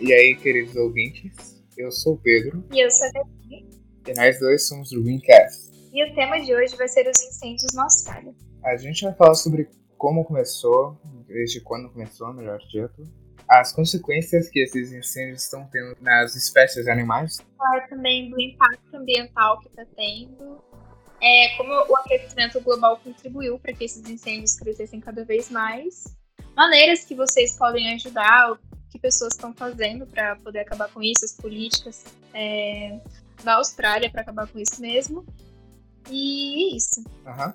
E aí, queridos ouvintes, eu sou o Pedro. E eu sou a Gabi. E nós dois somos do Greencast. E o tema de hoje vai ser os incêndios na Austrália. A gente vai falar sobre como começou, desde quando começou, melhor dito, as consequências que esses incêndios estão tendo nas espécies animais. Falar também do impacto ambiental que está tendo, é, como o aquecimento global contribuiu para que esses incêndios crescessem cada vez mais, maneiras que vocês podem ajudar, que pessoas estão fazendo para poder acabar com isso, as políticas é, da Austrália para acabar com isso mesmo. E é isso. Uhum.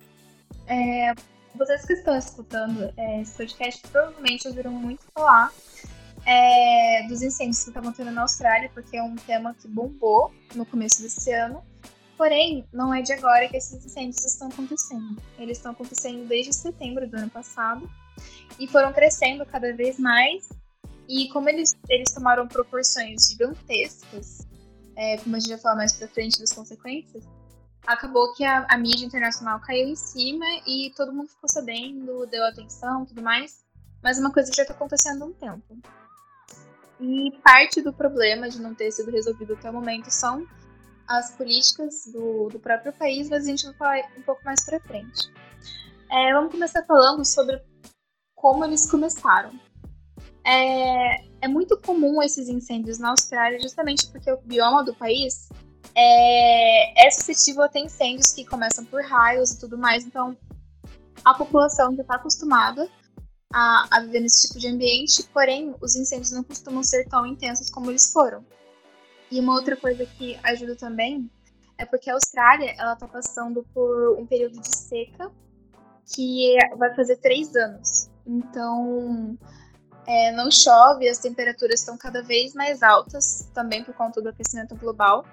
É, vocês que estão escutando é, esse podcast provavelmente ouviram muito falar é, dos incêndios que estavam tendo na Austrália, porque é um tema que bombou no começo desse ano. Porém, não é de agora que esses incêndios estão acontecendo. Eles estão acontecendo desde setembro do ano passado e foram crescendo cada vez mais e como eles, eles tomaram proporções gigantescas, é, como a gente vai falar mais pra frente das consequências, acabou que a, a, mídia internacional caiu em cima e todo mundo ficou sabendo, deu atenção tudo mais. Mas uma coisa que já está acontecendo há um tempo. E parte do problema de não ter sido resolvido até o momento são as políticas do, do próprio país, mas a gente vai falar um pouco mais para frente. É, vamos começar falando sobre como eles começaram. É, é muito comum esses incêndios na Austrália, justamente porque o bioma do país é, é suscetível a ter incêndios que começam por raios e tudo mais. Então, a população já está acostumada a, a, viver nesse tipo de ambiente, porém, os incêndios não costumam ser tão intensos como eles foram. E uma outra coisa que ajuda também é porque a Austrália ela está passando por um período de seca que vai fazer três anos. Então, é, não chove, as temperaturas estão cada vez mais altas, também por conta do aquecimento global,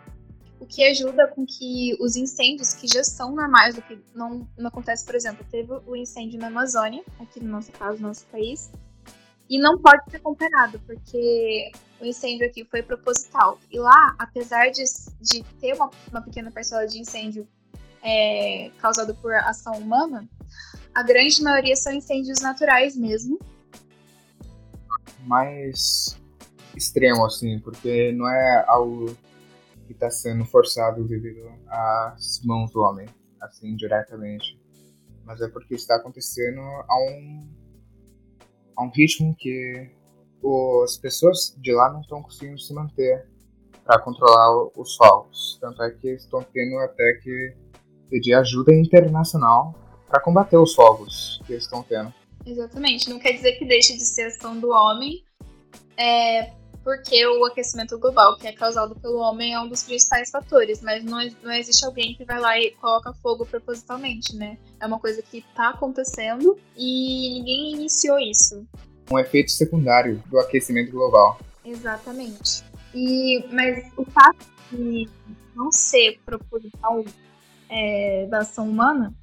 o que ajuda com que os incêndios, que já são normais, do que não, não acontece, por exemplo, teve o incêndio na Amazônia, aqui no nosso caso, no nosso país, e não pode ser comparado, porque o incêndio aqui foi proposital. E lá, apesar de, de ter uma, uma pequena parcela de incêndio é, causado por ação humana, a grande maioria são incêndios naturais mesmo, mais extremo, assim, porque não é algo que está sendo forçado devido às mãos do homem, assim, diretamente. Mas é porque está acontecendo a um, a um ritmo que as pessoas de lá não estão conseguindo se manter para controlar os fogos. Tanto é que estão tendo até que pedir ajuda internacional para combater os fogos que estão tendo. Exatamente. Não quer dizer que deixe de ser ação do homem, é, porque o aquecimento global, que é causado pelo homem, é um dos principais fatores, mas não, não existe alguém que vai lá e coloca fogo propositalmente, né? É uma coisa que está acontecendo e ninguém iniciou isso. Um efeito secundário do aquecimento global. Exatamente. E, mas o fato de não ser proposital é, da ação humana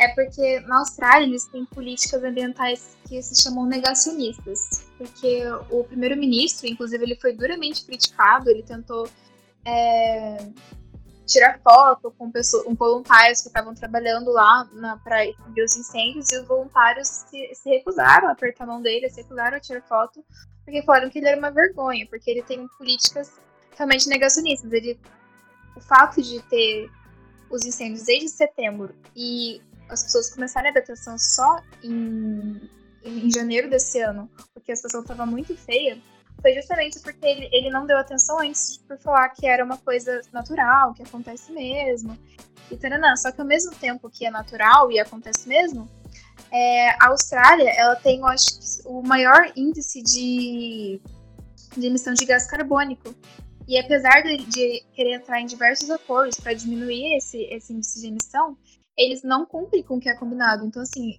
é porque na Austrália eles têm políticas ambientais que se chamam negacionistas. Porque o primeiro-ministro, inclusive, ele foi duramente criticado, ele tentou é, tirar foto com, pessoas, com voluntários que estavam trabalhando lá para extinguir os incêndios, e os voluntários se, se, recusaram a apertar a mão dele, se recusaram a tirar foto, porque falaram que ele era uma vergonha, porque ele tem políticas realmente negacionistas. Ele, o fato de ter os incêndios desde setembro e as pessoas começarem a dar atenção só em, em janeiro desse ano, porque a situação estava muito feia, foi justamente porque ele, ele não deu atenção antes por falar que era uma coisa natural, que acontece mesmo, e taranã. Só que ao mesmo tempo que é natural e acontece mesmo, é, a Austrália ela tem, eu acho, o maior índice de, de emissão de gás carbônico. E apesar de, de querer entrar em diversos acordos para diminuir esse, esse índice de emissão, eles não cumprem com o que é combinado. Então, assim,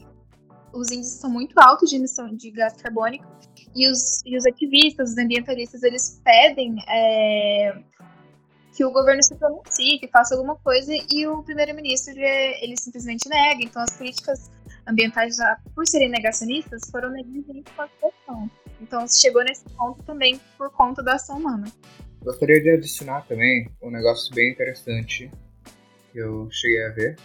os índices são muito altos de emissão de gás carbônico e os, e os ativistas, os ambientalistas, eles pedem é, que o governo se pronuncie, que faça alguma coisa e o primeiro-ministro ele simplesmente nega. Então, as políticas ambientais, já por serem negacionistas, foram negligentes com a situação. Então, chegou nesse ponto também por conta da ação humana. Gostaria de adicionar também um negócio bem interessante que eu cheguei a ver,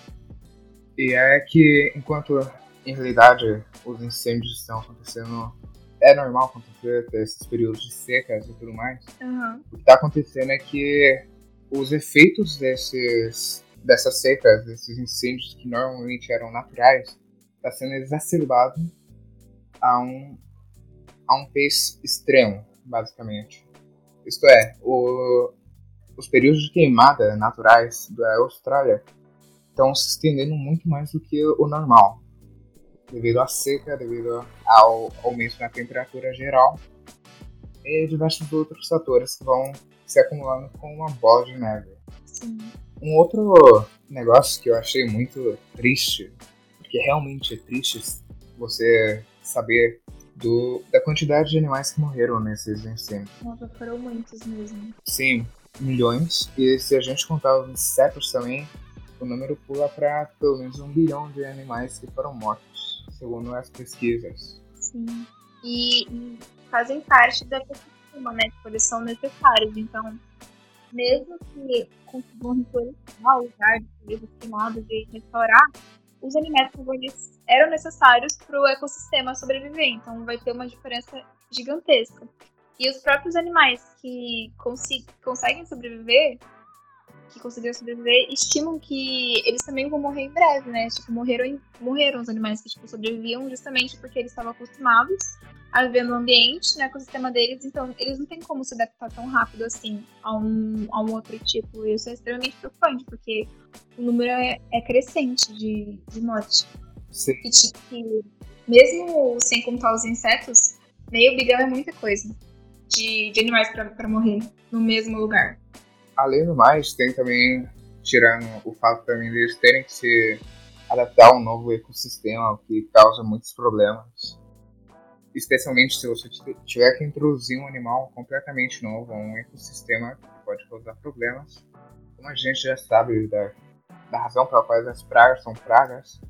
e é que, enquanto em realidade os incêndios estão acontecendo é normal acontecer esses períodos de secas e tudo mais. Uhum. O que está acontecendo é que os efeitos desses, dessas secas, desses incêndios que normalmente eram naturais, está sendo exacerbado a um, a um pace extremo, basicamente. Isto é, o, os períodos de queimada naturais da Austrália estão se estendendo muito mais do que o normal, devido à seca, devido ao aumento na temperatura geral e diversos outros fatores que vão se acumulando com uma bola de neve. Sim. Um outro negócio que eu achei muito triste, porque realmente é triste você saber do, da quantidade de animais que morreram nesses incêndios. Nossa, foram muitos mesmo. Sim, milhões. E se a gente contar os insetos também, o número pula para pelo menos um bilhão de animais que foram mortos, segundo as pesquisas. Sim. E, e fazem parte da ecossistema, né? Tipo, eles são necessários. Então, mesmo que consigam reflorestar o lugar de coisas queimadas e restaurar, os alimentos eles eram necessários para o ecossistema sobreviver. Então, vai ter uma diferença gigantesca. E os próprios animais que conseguem sobreviver, que conseguiram sobreviver, estimam que eles também vão morrer em breve, né? Tipo, morreram, morreram os animais que tipo, sobreviviam justamente porque eles estavam acostumados a viver no ambiente, no ecossistema deles, então eles não têm como se adaptar tão rápido assim a um, a um outro tipo. E isso é extremamente preocupante, porque o número é, é crescente de, de morte. Sim. E, tipo, mesmo sem contar os insetos, meio bilhão é muita coisa de, de animais para morrer no mesmo lugar. Além do mais, tem também, tirando o fato também deles terem que se adaptar a um novo ecossistema, que causa muitos problemas. Especialmente se você tiver que introduzir um animal completamente novo a um ecossistema que pode causar problemas. Como a gente já sabe da, da razão pela qual as pragas são pragas,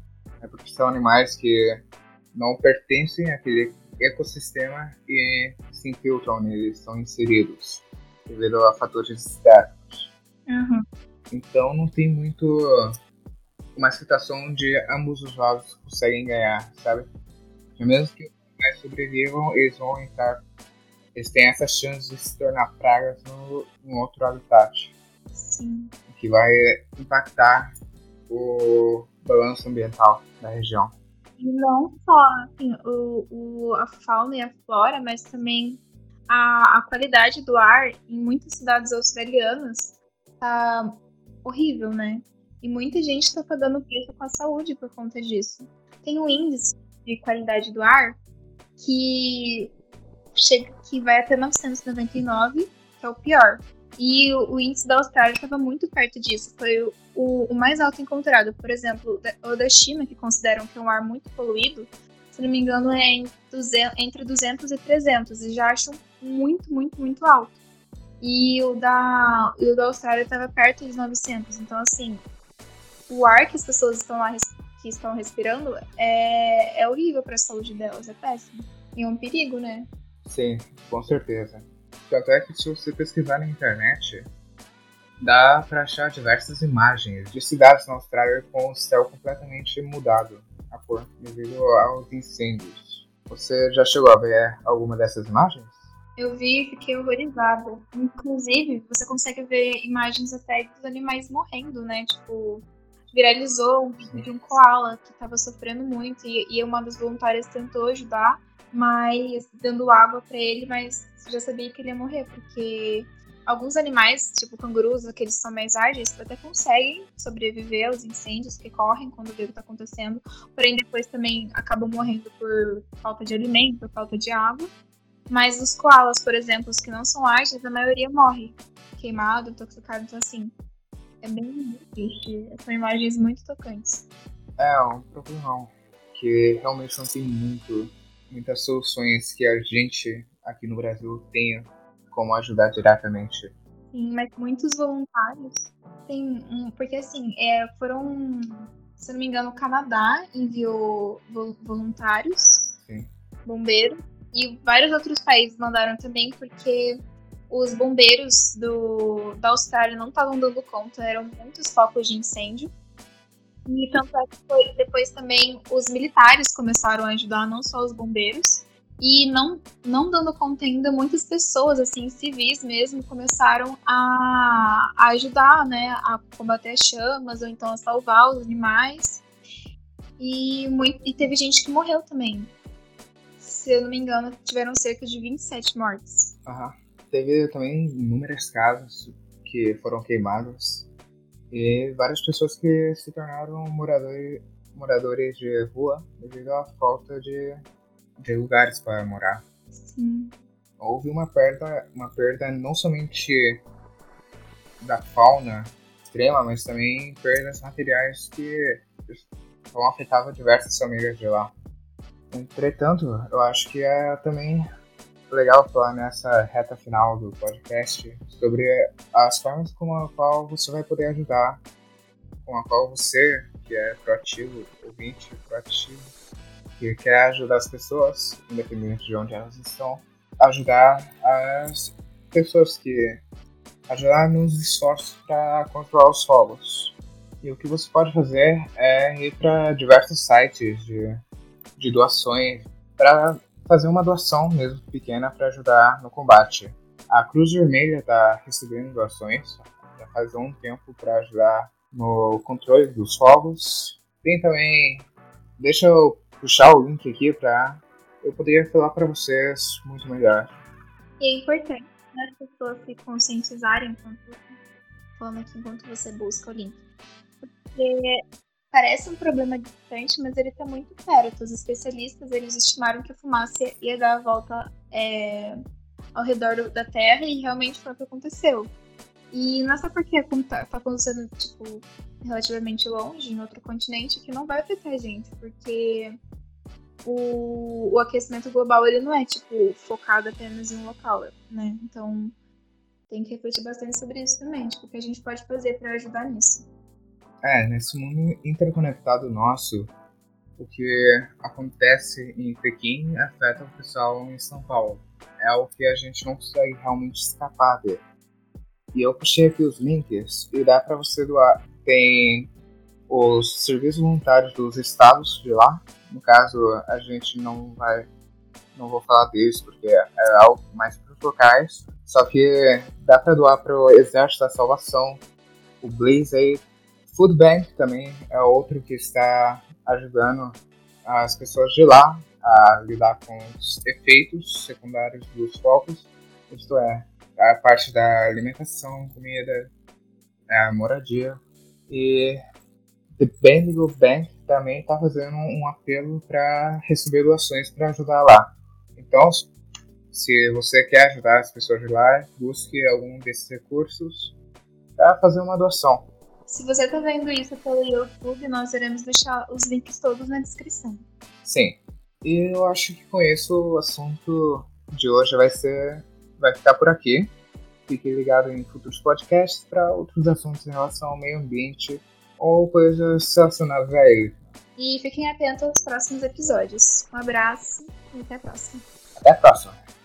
é porque são animais que não pertencem àquele ecossistema e se infiltram nele, são inseridos devido a fatores externos. Uhum. Então não tem muito uma situação onde ambos os lados conseguem ganhar, sabe? Mesmo que mais sobrevivam, eles vão entrar, eles têm essa chance de se tornar pragas no, no outro habitat. Sim. O que vai impactar o balanço ambiental da região. E não só assim, o, o, a fauna e a flora, mas também a, a qualidade do ar em muitas cidades australianas tá horrível, né? E muita gente está pagando preço com a saúde por conta disso. Tem um índice de qualidade do ar que chega que vai até 999, que é o pior. E o, o índice da Austrália estava muito perto disso. Foi o, o, mais alto encontrado. Por exemplo, o da China, que consideram que é um ar muito poluído, se não me engano, é entre 200 e 300. E já acham muito, muito, muito alto. E o da, o da Austrália estava perto de 900. Então, assim, o ar que as pessoas estão lá que estão respirando é, é horrível para a saúde delas, é péssimo. E é um perigo, né? Sim, com certeza. Tanto é que se você pesquisar na internet, dá para achar diversas imagens de cidades na Austrália com o céu completamente mudado a cor devido aos incêndios. Você já chegou a ver alguma dessas imagens? Eu vi e fiquei horrorizada. Inclusive, você consegue ver imagens até dos animais morrendo, né? Tipo, viralizou um vídeo de um koala que estava sofrendo muito e, e uma das voluntárias tentou ajudar, mas dando água para ele, mas já sabia que ele ia morrer, porque alguns animais, tipo cangurus, que são mais ágeis, até conseguem sobreviver aos incêndios que correm quando o que está acontecendo, porém depois também acabam morrendo por falta de alimento, por falta de água. Mas os koalas, por exemplo, os que não são ágeis, a maioria morre queimado, intoxicado, então assim, é bem triste. São imagens muito tocantes. É, um problemão. Que realmente não tem muito, muitas soluções que a gente aqui no Brasil tenha como ajudar diretamente. Sim, mas muitos voluntários têm um. Porque assim, é, foram. Se não me engano, o Canadá enviou voluntários, Sim. bombeiros, e vários outros países mandaram também, porque os bombeiros do, da Austrália não estavam dando conta, eram muitos focos de incêndio. E tanto é que foi, depois também os militares começaram a ajudar, não só os bombeiros. E não, não dando conta ainda, muitas pessoas, assim, civis mesmo, começaram a, a ajudar, né, a combater as chamas, ou então a salvar os animais. E, muito, e teve gente que morreu também. Se eu não me engano, tiveram cerca de 27 mortes. Aham. Teve também inúmeras casas que foram queimadas e várias pessoas que se tornaram moradores, moradores de rua devido à falta de, de lugares para morar. Sim. Houve uma perda, uma perda não somente da fauna extrema, mas também perdas materiais que vão afetar diversas famílias de lá. Entretanto, eu acho que é também legal falar nessa reta final do podcast sobre as formas com a qual você vai poder ajudar, com a qual você, que é proativo, ouvinte proativo, que quer ajudar as pessoas, independente de onde elas estão, ajudar as pessoas que ajudar nos esforços para controlar os fogos. E o que você pode fazer é ir para diversos sites de, de doações para fazer uma doação mesmo pequena para ajudar no combate. A Cruz Vermelha está recebendo doações já faz um tempo para ajudar no controle dos fogos. Tem também, deixa eu puxar o link aqui para eu poder falar para vocês muito melhor. E é importante né, as pessoas se conscientizarem enquanto falando aqui enquanto você busca o link. Porque Parece um problema distante, mas ele está muito perto. Os especialistas eles estimaram que a fumaça ia dar a volta é, ao redor da Terra e realmente foi o que aconteceu. E não é só porque está tá acontecendo tipo, relativamente longe, em outro continente, que não vai afetar a gente, porque o, o aquecimento global ele não é tipo focado apenas em um local, né? Então tem que refletir bastante sobre isso também, tipo, o que a gente pode fazer para ajudar nisso. É, nesse mundo interconectado nosso, o que acontece em Pequim afeta o pessoal em São Paulo. É o que a gente não consegue realmente escapar dele. E eu puxei aqui os links e dá para você doar. Tem os serviços voluntários dos estados de lá. No caso, a gente não vai. Não vou falar deles porque é algo mais para os locais. Só que dá para doar para o Exército da Salvação, o Blaze aí Food Bank também é outro que está ajudando as pessoas de lá a lidar com os efeitos secundários dos focos, isto é, a parte da alimentação, comida, a moradia. E The Bendigo Bank também está fazendo um apelo para receber doações para ajudar lá. Então, se você quer ajudar as pessoas de lá, busque algum desses recursos para fazer uma doação. Se você está vendo isso pelo YouTube, nós iremos deixar os links todos na descrição. Sim. E eu acho que com isso o assunto de hoje vai ser. vai ficar por aqui. Fique ligado em futuros podcasts para outros assuntos em relação ao meio ambiente ou coisas relacionadas a ele. E fiquem atentos aos próximos episódios. Um abraço e até a próxima. Até a próxima.